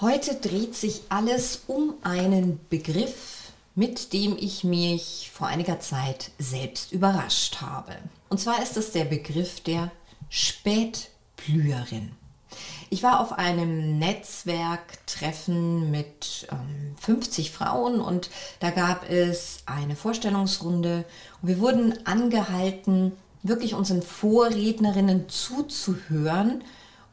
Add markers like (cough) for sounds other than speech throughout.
Heute dreht sich alles um einen Begriff, mit dem ich mich vor einiger Zeit selbst überrascht habe. Und zwar ist es der Begriff der Spätblüherin. Ich war auf einem Netzwerktreffen mit ähm, 50 Frauen und da gab es eine Vorstellungsrunde und wir wurden angehalten, wirklich unseren Vorrednerinnen zuzuhören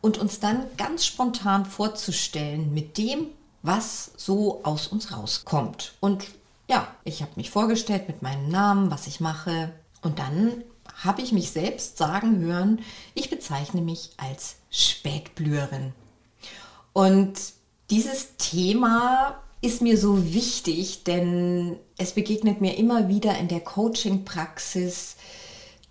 und uns dann ganz spontan vorzustellen mit dem, was so aus uns rauskommt. Und ja, ich habe mich vorgestellt mit meinem Namen, was ich mache und dann habe ich mich selbst sagen hören, ich bezeichne mich als Spätblüherin. Und dieses Thema ist mir so wichtig, denn es begegnet mir immer wieder in der Coaching-Praxis,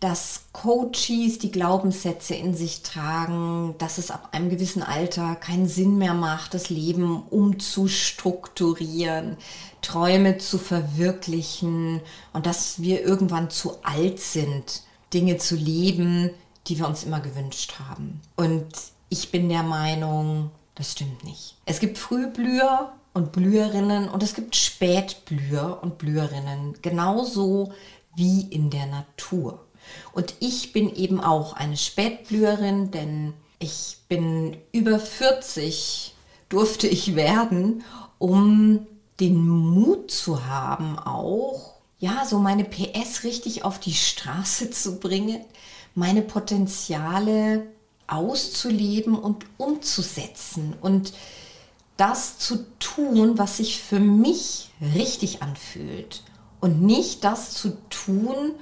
dass Coaches die Glaubenssätze in sich tragen, dass es ab einem gewissen Alter keinen Sinn mehr macht, das Leben umzustrukturieren, Träume zu verwirklichen und dass wir irgendwann zu alt sind, Dinge zu leben, die wir uns immer gewünscht haben. Und ich bin der Meinung, das stimmt nicht. Es gibt Frühblüher und Blüherinnen und es gibt Spätblüher und Blüherinnen, genauso wie in der Natur. Und ich bin eben auch eine Spätblüherin, denn ich bin über 40, durfte ich werden, um den Mut zu haben, auch ja, so meine PS richtig auf die Straße (laughs) zu bringen, meine Potenziale auszuleben und umzusetzen und das zu tun, was sich für mich richtig anfühlt. Und nicht das zu tun,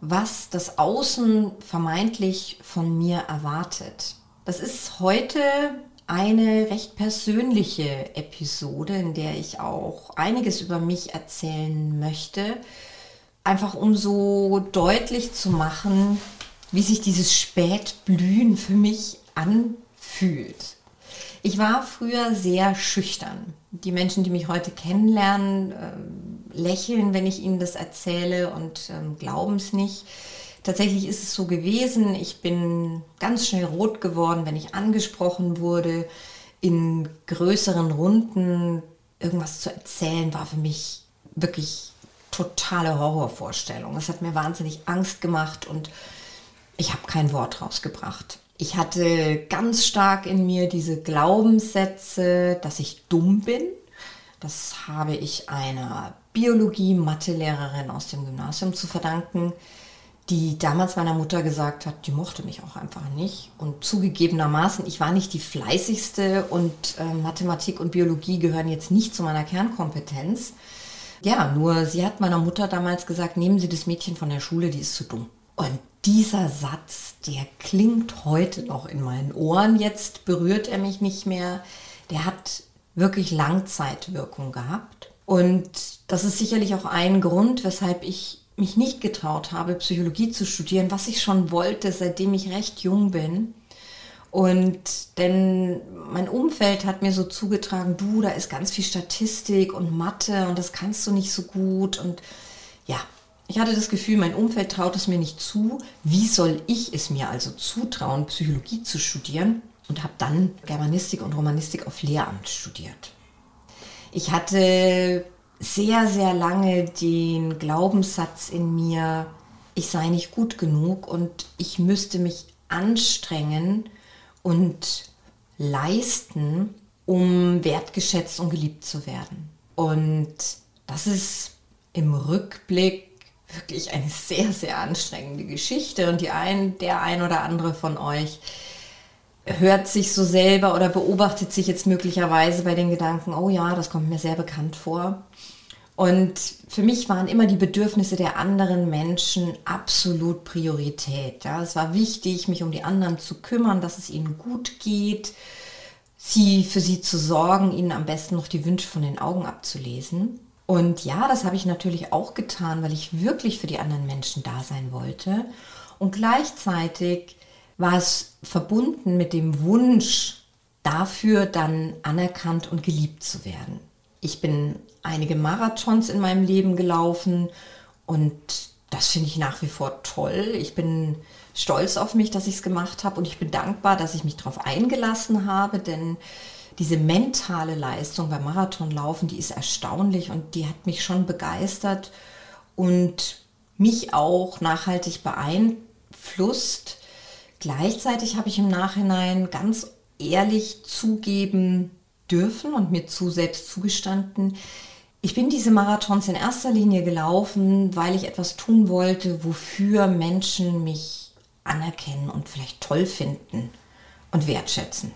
was das Außen vermeintlich von mir erwartet. Das ist heute eine recht persönliche Episode, in der ich auch einiges über mich erzählen möchte, einfach um so deutlich zu machen, wie sich dieses Spätblühen für mich anfühlt. Ich war früher sehr schüchtern. Die Menschen, die mich heute kennenlernen, äh, lächeln, wenn ich ihnen das erzähle und ähm, glauben es nicht. Tatsächlich ist es so gewesen, ich bin ganz schnell rot geworden, wenn ich angesprochen wurde. In größeren Runden irgendwas zu erzählen, war für mich wirklich totale Horrorvorstellung. Das hat mir wahnsinnig Angst gemacht und ich habe kein Wort rausgebracht. Ich hatte ganz stark in mir diese Glaubenssätze, dass ich dumm bin. Das habe ich einer Biologie-Mathe-Lehrerin aus dem Gymnasium zu verdanken, die damals meiner Mutter gesagt hat, die mochte mich auch einfach nicht. Und zugegebenermaßen, ich war nicht die fleißigste und äh, Mathematik und Biologie gehören jetzt nicht zu meiner Kernkompetenz. Ja, nur sie hat meiner Mutter damals gesagt, nehmen Sie das Mädchen von der Schule, die ist zu dumm. Und dieser Satz, der klingt heute noch in meinen Ohren, jetzt berührt er mich nicht mehr, der hat wirklich Langzeitwirkung gehabt. Und das ist sicherlich auch ein Grund, weshalb ich mich nicht getraut habe, Psychologie zu studieren, was ich schon wollte, seitdem ich recht jung bin. Und denn mein Umfeld hat mir so zugetragen, du, da ist ganz viel Statistik und Mathe und das kannst du nicht so gut. Und ja, ich hatte das Gefühl, mein Umfeld traut es mir nicht zu. Wie soll ich es mir also zutrauen, Psychologie zu studieren? Und habe dann Germanistik und Romanistik auf Lehramt studiert. Ich hatte sehr, sehr lange den Glaubenssatz in mir, ich sei nicht gut genug und ich müsste mich anstrengen und leisten, um wertgeschätzt und geliebt zu werden. Und das ist im Rückblick wirklich eine sehr, sehr anstrengende Geschichte und die ein, der ein oder andere von euch hört sich so selber oder beobachtet sich jetzt möglicherweise bei den Gedanken, oh ja, das kommt mir sehr bekannt vor. Und für mich waren immer die Bedürfnisse der anderen Menschen absolut Priorität. Ja, es war wichtig, mich um die anderen zu kümmern, dass es ihnen gut geht. sie für sie zu sorgen, ihnen am besten noch die Wünsche von den Augen abzulesen. Und ja, das habe ich natürlich auch getan, weil ich wirklich für die anderen Menschen da sein wollte. Und gleichzeitig war es verbunden mit dem Wunsch, dafür dann anerkannt und geliebt zu werden. Ich bin einige Marathons in meinem Leben gelaufen und das finde ich nach wie vor toll. Ich bin stolz auf mich, dass ich es gemacht habe und ich bin dankbar, dass ich mich darauf eingelassen habe, denn diese mentale Leistung beim Marathonlaufen, die ist erstaunlich und die hat mich schon begeistert und mich auch nachhaltig beeinflusst. Gleichzeitig habe ich im Nachhinein ganz ehrlich zugeben dürfen und mir zu selbst zugestanden, ich bin diese Marathons in erster Linie gelaufen, weil ich etwas tun wollte, wofür Menschen mich anerkennen und vielleicht toll finden und wertschätzen.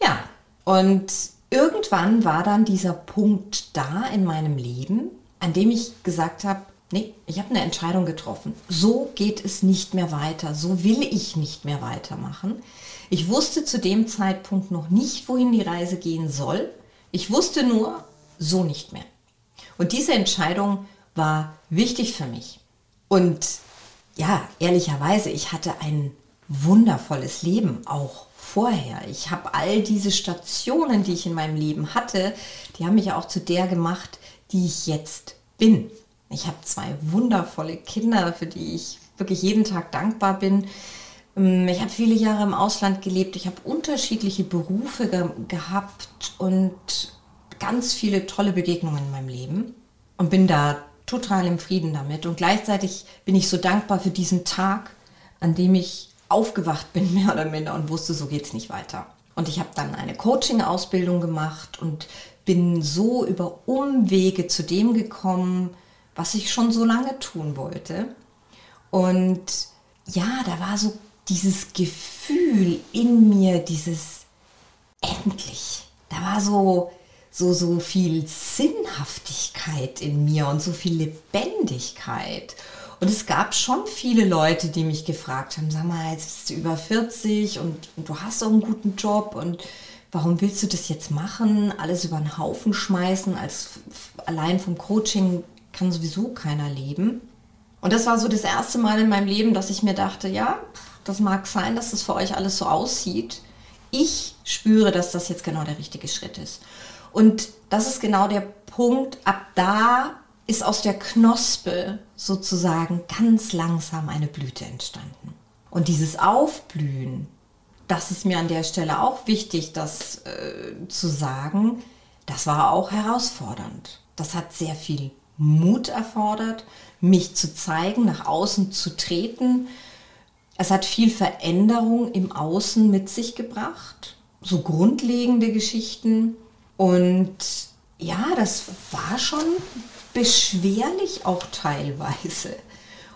Ja, und irgendwann war dann dieser Punkt da in meinem Leben, an dem ich gesagt habe, nee, ich habe eine Entscheidung getroffen. So geht es nicht mehr weiter. So will ich nicht mehr weitermachen. Ich wusste zu dem Zeitpunkt noch nicht, wohin die Reise gehen soll. Ich wusste nur, so nicht mehr. Und diese Entscheidung war wichtig für mich. Und ja, ehrlicherweise, ich hatte ein wundervolles Leben auch vorher. Ich habe all diese Stationen, die ich in meinem Leben hatte, die haben mich auch zu der gemacht, die ich jetzt bin. Ich habe zwei wundervolle Kinder, für die ich wirklich jeden Tag dankbar bin. Ähm, ich habe viele Jahre im Ausland gelebt. Ich habe unterschiedliche Berufe ge gehabt und ganz viele tolle Begegnungen in meinem Leben und bin da total im Frieden damit. Und gleichzeitig bin ich so dankbar für diesen Tag, an dem ich aufgewacht bin, (laughs) mehr oder minder, und wusste, so geht es nicht weiter. Und ich habe dann eine Coaching-Ausbildung gemacht und bin so über Umwege zu dem gekommen, was ich schon so lange tun wollte. Und ja, da war so dieses Gefühl in mir, dieses endlich. Da war so, so, so viel Sinnhaftigkeit in mir und so viel Lebendigkeit. Und es gab schon viele Leute, die mich gefragt haben, sag mal, jetzt bist du über 40 und, und du hast auch einen guten Job und warum willst du das jetzt machen? Alles über den Haufen schmeißen, als allein vom Coaching kann sowieso keiner leben. Und das war so das erste Mal in meinem Leben, dass ich mir dachte, ja, das mag sein, dass das für euch alles so aussieht. Ich spüre, dass das jetzt genau der richtige Schritt ist. Und das ist genau der Punkt, ab da ist aus der Knospe sozusagen ganz langsam eine Blüte entstanden. Und dieses Aufblühen, das ist mir an der Stelle auch wichtig, das äh, zu sagen, das war auch herausfordernd. Das hat sehr viel Mut erfordert, mich zu zeigen, nach außen zu treten. Es hat viel Veränderung im Außen mit sich gebracht, so grundlegende Geschichten. Und ja, das war schon beschwerlich auch teilweise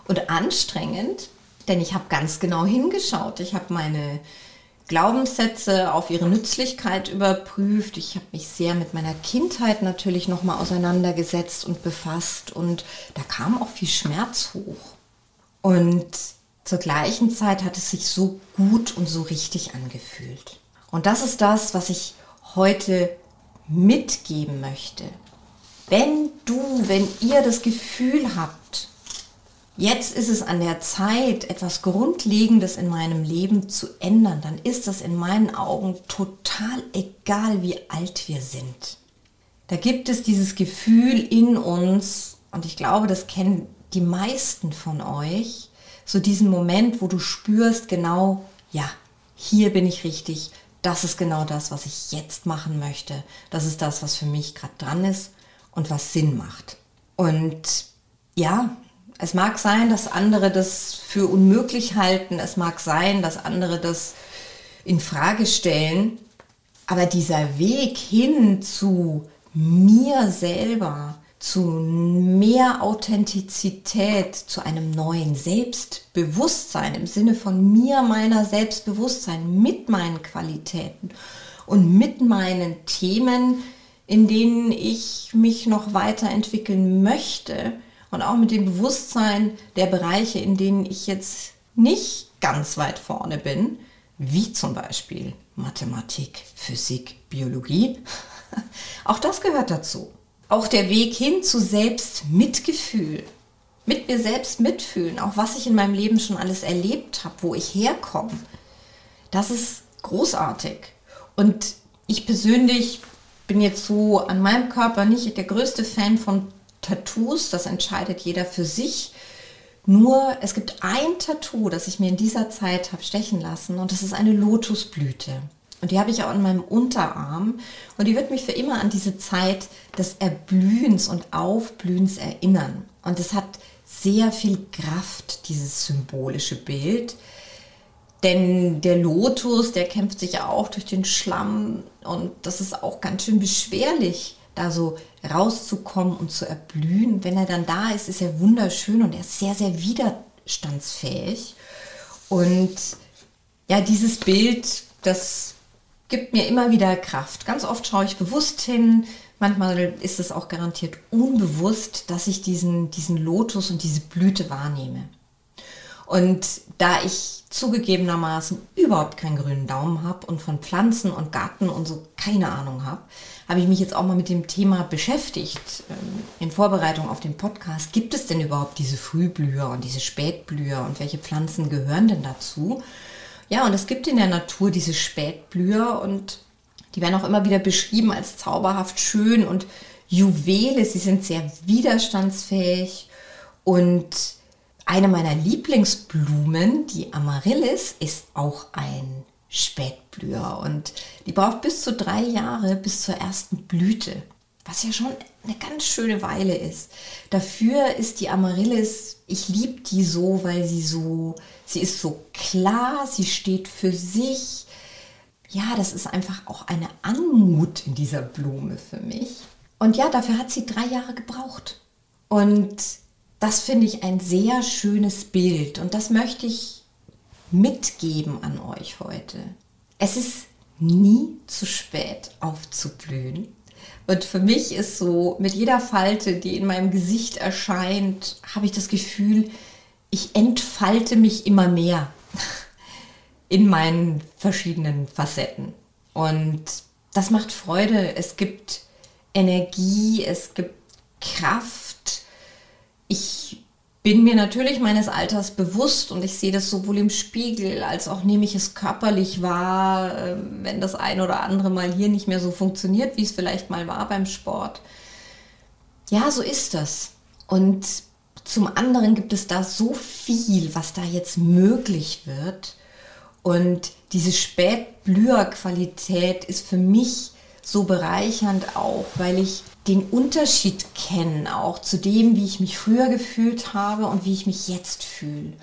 und anstrengend, denn ich habe ganz genau hingeschaut. Ich habe meine Glaubenssätze auf ihre Nützlichkeit überprüft. Ich habe mich sehr mit meiner Kindheit natürlich nochmal auseinandergesetzt und befasst und da kam auch viel Schmerz hoch. Und zur gleichen Zeit hat es sich so gut und so richtig angefühlt. Und das ist das, was ich heute mitgeben möchte. Wenn du, wenn ihr das Gefühl habt, jetzt ist es an der Zeit, etwas Grundlegendes in meinem Leben zu ändern, dann ist das in meinen Augen total egal, wie alt wir sind. Da gibt es dieses Gefühl in uns, und ich glaube, das kennen die meisten von euch, so diesen Moment, wo du spürst, genau, ja, hier bin ich richtig, das ist genau das, was ich jetzt machen möchte, das ist das, was für mich gerade dran ist und was Sinn macht. Und ja, es mag sein, dass andere das für unmöglich halten. Es mag sein, dass andere das in Frage stellen. Aber dieser Weg hin zu mir selber, zu mehr Authentizität, zu einem neuen Selbstbewusstsein im Sinne von mir, meiner Selbstbewusstsein mit meinen Qualitäten und mit meinen Themen, in denen ich mich noch weiterentwickeln möchte, und auch mit dem Bewusstsein der Bereiche, in denen ich jetzt nicht ganz weit vorne bin, wie zum Beispiel Mathematik, Physik, Biologie. (laughs) Auch das gehört dazu. Auch der Weg hin zu Selbstmitgefühl, mit mir selbst mitfühlen, auch was ich in meinem Leben schon alles erlebt habe, wo ich herkomme, das ist großartig. Und ich persönlich bin jetzt so an meinem Körper nicht der größte Fan von Tattoos, das entscheidet jeder für sich. Nur es gibt ein Tattoo, das ich mir in dieser Zeit habe stechen lassen und das ist eine Lotusblüte. Und die habe ich auch an meinem Unterarm und die wird mich für immer an diese Zeit des Erblühens und Aufblühens erinnern. Und es hat sehr viel Kraft, dieses symbolische Bild. Denn der Lotus, der kämpft sich ja auch durch den Schlamm und das ist auch ganz schön beschwerlich, da so rauszukommen und zu erblühen. Wenn er dann da ist, ist er wunderschön und er ist sehr, sehr widerstandsfähig. Und ja, dieses Bild, das gibt mir immer wieder Kraft. Ganz oft schaue ich bewusst hin, manchmal ist es auch garantiert unbewusst, dass ich diesen, diesen Lotus und diese Blüte wahrnehme. Und da ich zugegebenermaßen überhaupt keinen grünen Daumen habe und von Pflanzen und Garten und so keine Ahnung habe, habe ich mich jetzt auch mal mit dem Thema beschäftigt ähm, in Vorbereitung auf den Podcast. Gibt es denn überhaupt diese Frühblüher und diese Spätblüher und welche Pflanzen gehören denn dazu? Ja, und es gibt in der Natur diese Spätblüher und die werden auch immer wieder beschrieben als zauberhaft schön und Juwele. Sie sind sehr widerstandsfähig und eine meiner Lieblingsblumen, die Amaryllis, ist auch ein Spätblüher und die braucht bis zu drei Jahre bis zur ersten Blüte, was ja schon eine ganz schöne Weile ist. Dafür ist die Amaryllis, ich liebe die so, weil sie so, sie ist so klar, sie steht für sich. Ja, das ist einfach auch eine Anmut in dieser Blume für mich. Und ja, dafür hat sie drei Jahre gebraucht. Und das finde ich ein sehr schönes Bild und das möchte ich mitgeben an euch heute. Es ist nie zu spät aufzublühen. Und für mich ist so, mit jeder Falte, die in meinem Gesicht erscheint, habe ich das Gefühl, ich entfalte mich immer mehr (laughs) in meinen verschiedenen Facetten. Und das macht Freude. Es gibt Energie, es gibt Kraft ich bin mir natürlich meines Alters bewusst und ich sehe das sowohl im Spiegel als auch nehme ich es körperlich wahr, ähm, wenn das ein oder andere Mal hier nicht mehr so funktioniert, wie es vielleicht mal war beim Sport. Ja, so ist das. Und zum anderen gibt es da so viel, was da jetzt möglich wird. Und diese Spätblüherqualität ist für mich so bereichernd auch, weil ich den Unterschied kennen, auch zu dem, wie ich mich früher gefühlt habe und wie ich mich jetzt fühle.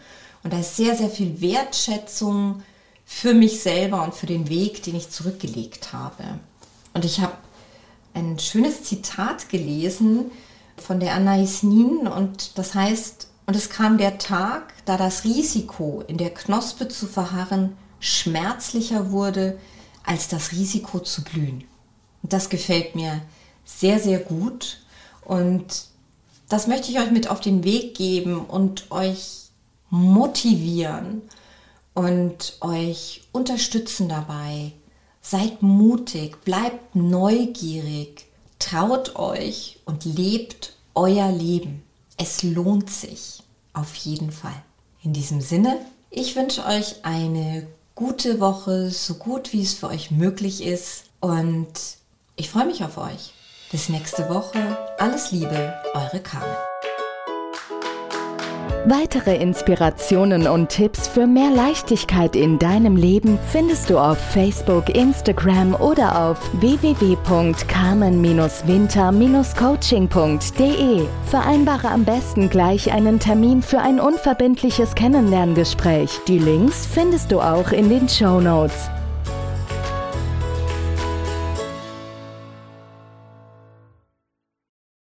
Und da ist sehr, sehr viel Wertschätzung für mich selber und für den Weg, den ich zurückgelegt habe. Und ich habe ein schönes Zitat gelesen von der Anais Nin und das heißt, und es kam der Tag, da das Risiko, in der Knospe zu verharren, schmerzlicher wurde als das Risiko zu blühen. Das gefällt mir sehr, sehr gut. Und das möchte ich euch mit auf den Weg geben und euch motivieren und euch unterstützen dabei. Seid mutig, bleibt neugierig, traut euch und lebt euer Leben. Es lohnt sich auf jeden Fall. In diesem Sinne, ich wünsche euch eine gute Woche, so gut wie es für euch möglich ist und ich freue mich auf euch. Bis nächste Woche. Alles Liebe, eure Carmen. Weitere Inspirationen und Tipps für mehr Leichtigkeit in deinem Leben findest du auf Facebook, Instagram oder auf www.carmen-winter-coaching.de. Vereinbare am besten gleich einen Termin für ein unverbindliches Kennenlerngespräch. Die Links findest du auch in den Show Notes.